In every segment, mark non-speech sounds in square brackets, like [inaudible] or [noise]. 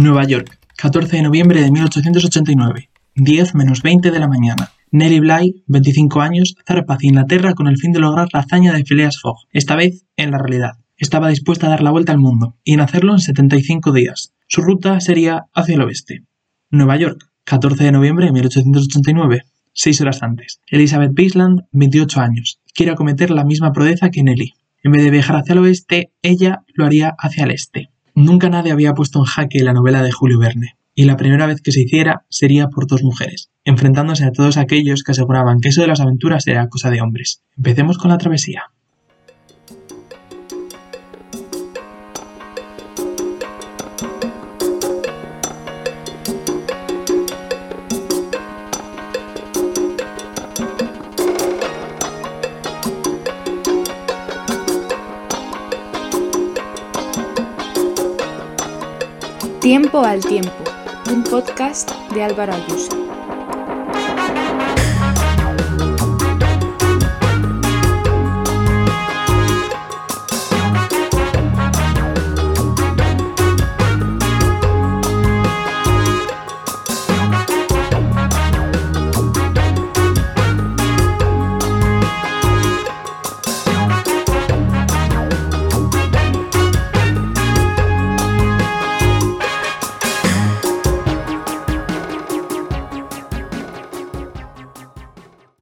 Nueva York, 14 de noviembre de 1889, 10 menos 20 de la mañana. Nellie Bly, 25 años, zarpa hacia Inglaterra con el fin de lograr la hazaña de Phileas Fogg, esta vez en la realidad. Estaba dispuesta a dar la vuelta al mundo, y en hacerlo en 75 días. Su ruta sería hacia el oeste. Nueva York, 14 de noviembre de 1889, seis horas antes. Elizabeth Bisland, 28 años, quiere acometer la misma proeza que Nelly. En vez de viajar hacia el oeste, ella lo haría hacia el este. Nunca nadie había puesto en jaque la novela de Julio Verne, y la primera vez que se hiciera sería por dos mujeres, enfrentándose a todos aquellos que aseguraban que eso de las aventuras era cosa de hombres. Empecemos con la travesía. Tiempo al tiempo, un podcast de Álvaro Ayuso.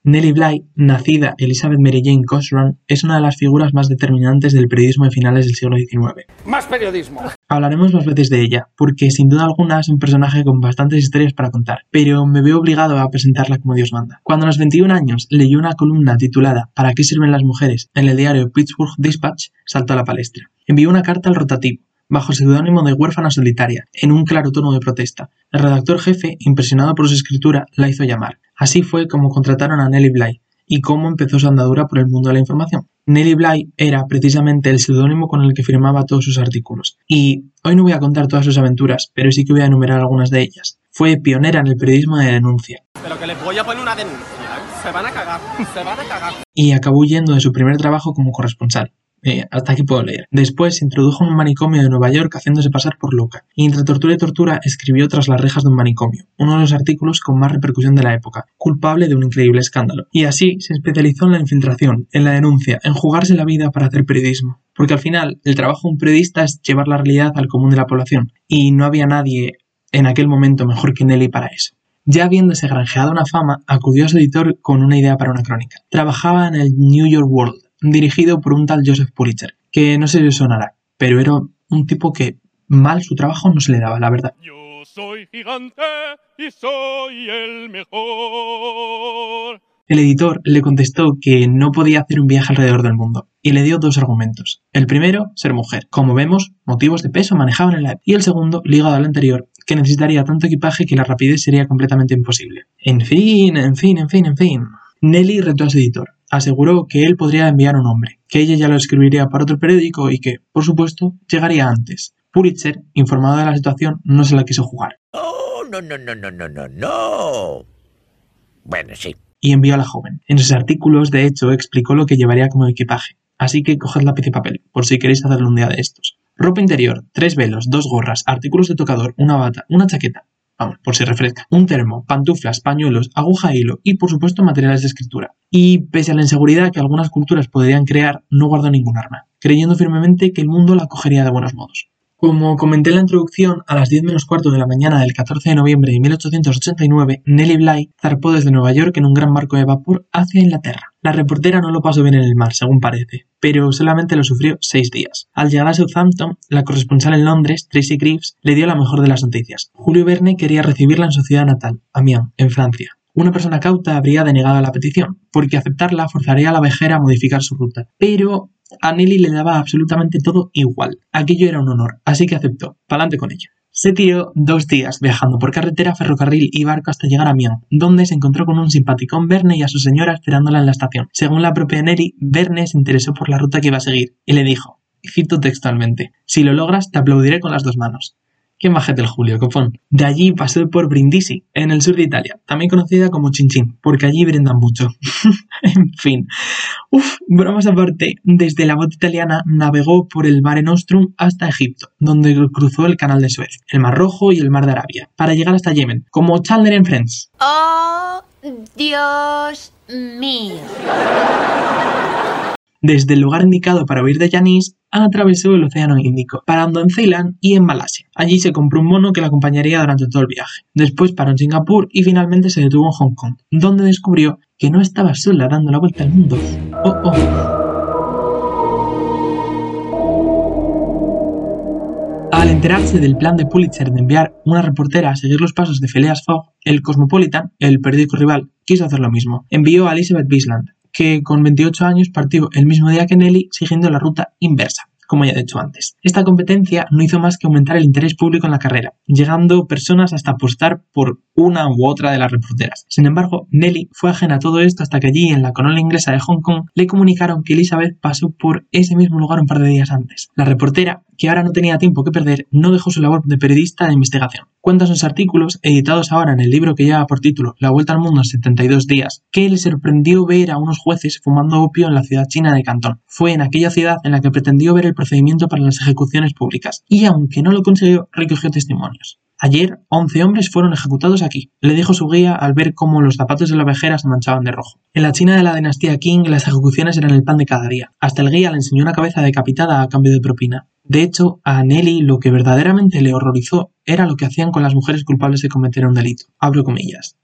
Nellie Bly, nacida Elizabeth Mary Jane Cochran, es una de las figuras más determinantes del periodismo de finales del siglo XIX. ¡Más periodismo! Hablaremos más veces de ella, porque sin duda alguna es un personaje con bastantes historias para contar, pero me veo obligado a presentarla como Dios manda. Cuando a los 21 años leyó una columna titulada ¿Para qué sirven las mujeres? en el diario Pittsburgh Dispatch, saltó a la palestra. Envió una carta al rotativo, bajo el seudónimo de huérfana solitaria, en un claro tono de protesta. El redactor jefe, impresionado por su escritura, la hizo llamar. Así fue como contrataron a Nellie Bly, y cómo empezó su andadura por el mundo de la información. Nellie Bly era precisamente el seudónimo con el que firmaba todos sus artículos. Y hoy no voy a contar todas sus aventuras, pero sí que voy a enumerar algunas de ellas. Fue pionera en el periodismo de denuncia. Pero que les voy a poner una denuncia. ¿eh? Se van a cagar, se van a cagar. Y acabó huyendo de su primer trabajo como corresponsal. Eh, hasta aquí puedo leer. Después se introdujo en un manicomio de Nueva York haciéndose pasar por loca, y entre tortura y tortura escribió Tras las rejas de un manicomio, uno de los artículos con más repercusión de la época, culpable de un increíble escándalo. Y así se especializó en la infiltración, en la denuncia, en jugarse la vida para hacer periodismo. Porque al final, el trabajo de un periodista es llevar la realidad al común de la población, y no había nadie en aquel momento mejor que Nelly para eso. Ya habiéndose granjeado una fama, acudió a su editor con una idea para una crónica. Trabajaba en el New York World, dirigido por un tal Joseph Pulitzer, que no se le sonará, pero era un tipo que mal su trabajo no se le daba, la verdad. Yo soy gigante y soy el mejor. El editor le contestó que no podía hacer un viaje alrededor del mundo y le dio dos argumentos. El primero, ser mujer. Como vemos, motivos de peso manejaban en la Y el segundo, ligado al anterior, que necesitaría tanto equipaje que la rapidez sería completamente imposible. En fin, en fin, en fin, en fin. Nelly retó a su editor. Aseguró que él podría enviar un hombre, que ella ya lo escribiría para otro periódico y que, por supuesto, llegaría antes. Pulitzer, informado de la situación, no se la quiso jugar. Oh, no, no, no, no, no, no, no. Bueno, sí. y envió a la joven. En sus artículos, de hecho, explicó lo que llevaría como equipaje. Así que coged lápiz y papel, por si queréis hacerle un día de estos. Ropa interior, tres velos, dos gorras, artículos de tocador, una bata, una chaqueta. Vamos, por si refresca. Un termo, pantuflas, pañuelos, aguja e hilo y, por supuesto, materiales de escritura. Y, pese a la inseguridad que algunas culturas podrían crear, no guardó ningún arma, creyendo firmemente que el mundo la acogería de buenos modos. Como comenté en la introducción, a las 10 menos cuarto de la mañana del 14 de noviembre de 1889, Nellie Bly zarpó desde Nueva York en un gran barco de vapor hacia Inglaterra. La reportera no lo pasó bien en el mar, según parece, pero solamente lo sufrió seis días. Al llegar a Southampton, la corresponsal en Londres, Tracy Greaves, le dio la mejor de las noticias. Julio Verne quería recibirla en su ciudad natal, Amiens, en Francia. Una persona cauta habría denegado la petición, porque aceptarla forzaría a la vejera a modificar su ruta. Pero a Nelly le daba absolutamente todo igual. Aquello era un honor, así que aceptó. Pa'lante con ello. Se tiró dos días viajando por carretera, ferrocarril y barco hasta llegar a Amiens, donde se encontró con un simpaticón Verne y a su señora esperándola en la estación. Según la propia Nelly, Verne se interesó por la ruta que iba a seguir y le dijo, cito textualmente, si lo logras te aplaudiré con las dos manos. Qué majete el Julio, copón. De allí pasó por Brindisi, en el sur de Italia, también conocida como Chinchín, porque allí brindan mucho. [laughs] en fin. Uf, bromas aparte, desde la bota italiana navegó por el Mare Nostrum hasta Egipto, donde cruzó el Canal de Suez, el Mar Rojo y el Mar de Arabia, para llegar hasta Yemen, como Chandler en Friends. Oh, Dios mío. Desde el lugar indicado para huir de Yanis, atravesó el Océano Índico, parando en Ceilán y en Malasia. Allí se compró un mono que la acompañaría durante todo el viaje. Después paró en Singapur y finalmente se detuvo en Hong Kong, donde descubrió que no estaba sola dando la vuelta al mundo. Oh, oh. Al enterarse del plan de Pulitzer de enviar una reportera a seguir los pasos de Phileas Fogg, el Cosmopolitan, el periódico rival, quiso hacer lo mismo. Envió a Elizabeth Bisland, que con 28 años partió el mismo día que Nelly siguiendo la ruta inversa como ya he dicho antes. Esta competencia no hizo más que aumentar el interés público en la carrera, llegando personas hasta apostar por una u otra de las reporteras. Sin embargo, Nelly fue ajena a todo esto hasta que allí, en la colonia inglesa de Hong Kong, le comunicaron que Elizabeth pasó por ese mismo lugar un par de días antes. La reportera, que ahora no tenía tiempo que perder, no dejó su labor de periodista de investigación. Cuenta sus artículos, editados ahora en el libro que lleva por título La Vuelta al Mundo en 72 días, que le sorprendió ver a unos jueces fumando opio en la ciudad china de Cantón. Fue en aquella ciudad en la que pretendió ver el procedimiento para las ejecuciones públicas, y aunque no lo consiguió, recogió testimonios. Ayer, 11 hombres fueron ejecutados aquí, le dijo su guía al ver cómo los zapatos de la ovejera se manchaban de rojo. En la China de la dinastía Qing, las ejecuciones eran el pan de cada día. Hasta el guía le enseñó una cabeza decapitada a cambio de propina. De hecho, a Nelly lo que verdaderamente le horrorizó era lo que hacían con las mujeres culpables de cometer un delito. Abro comillas.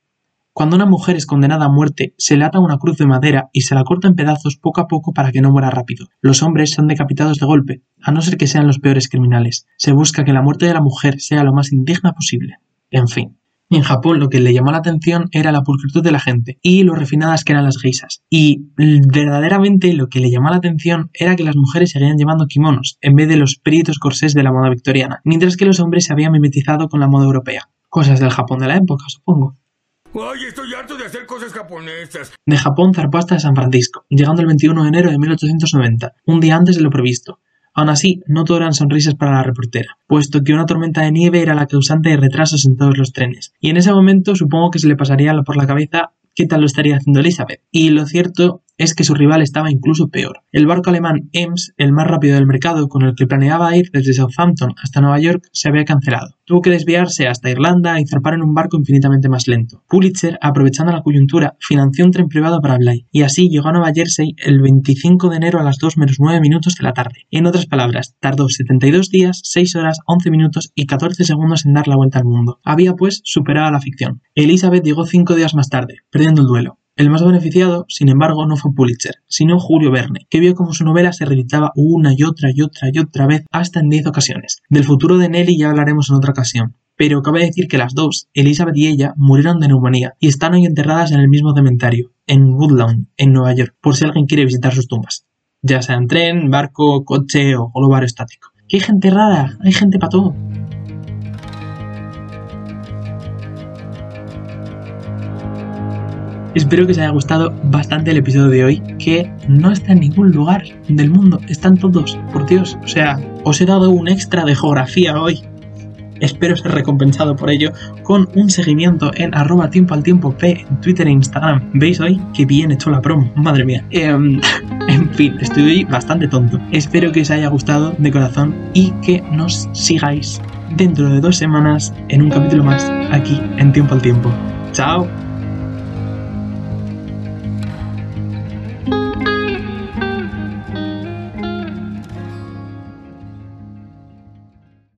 Cuando una mujer es condenada a muerte, se le ata una cruz de madera y se la corta en pedazos poco a poco para que no muera rápido. Los hombres son decapitados de golpe, a no ser que sean los peores criminales. Se busca que la muerte de la mujer sea lo más indigna posible. En fin. En Japón lo que le llamó la atención era la pulcritud de la gente y lo refinadas que eran las geisas. Y verdaderamente lo que le llamó la atención era que las mujeres seguían llevando kimonos en vez de los peritos corsés de la moda victoriana, mientras que los hombres se habían mimetizado con la moda europea. Cosas del Japón de la época, supongo. Ay, estoy harto de hacer cosas japonesas. De Japón zarpó hasta San Francisco, llegando el 21 de enero de 1890, un día antes de lo previsto. Aún así, no todo eran sonrisas para la reportera, puesto que una tormenta de nieve era la causante de retrasos en todos los trenes, y en ese momento supongo que se le pasaría por la cabeza qué tal lo estaría haciendo Elizabeth. Y lo cierto es que su rival estaba incluso peor. El barco alemán Ems, el más rápido del mercado, con el que planeaba ir desde Southampton hasta Nueva York, se había cancelado. Tuvo que desviarse hasta Irlanda y zarpar en un barco infinitamente más lento. Pulitzer, aprovechando la coyuntura, financió un tren privado para Bly, y así llegó a Nueva Jersey el 25 de enero a las 2 menos 9 minutos de la tarde. En otras palabras, tardó 72 días, 6 horas, 11 minutos y 14 segundos en dar la vuelta al mundo. Había, pues, superado a la ficción. Elizabeth llegó 5 días más tarde, perdiendo el duelo. El más beneficiado, sin embargo, no fue Pulitzer, sino Julio Verne, que vio cómo su novela se reeditaba una y otra y otra y otra vez hasta en 10 ocasiones. Del futuro de Nelly ya hablaremos en otra ocasión, pero cabe decir que las dos, Elizabeth y ella, murieron de neumonía y están hoy enterradas en el mismo cementerio, en Woodlawn, en Nueva York, por si alguien quiere visitar sus tumbas, ya sea en tren, barco, coche o globo estático. ¡Qué gente rara! Hay gente para todo. Espero que os haya gustado bastante el episodio de hoy, que no está en ningún lugar del mundo, están todos, por Dios. O sea, os he dado un extra de geografía hoy. Espero ser recompensado por ello con un seguimiento en arroba tiempo al tiempo P en Twitter e Instagram. ¿Veis hoy que bien hecho la promo? Madre mía. Em, [laughs] en fin, estoy bastante tonto. Espero que os haya gustado de corazón y que nos sigáis dentro de dos semanas en un capítulo más aquí en Tiempo al Tiempo. ¡Chao!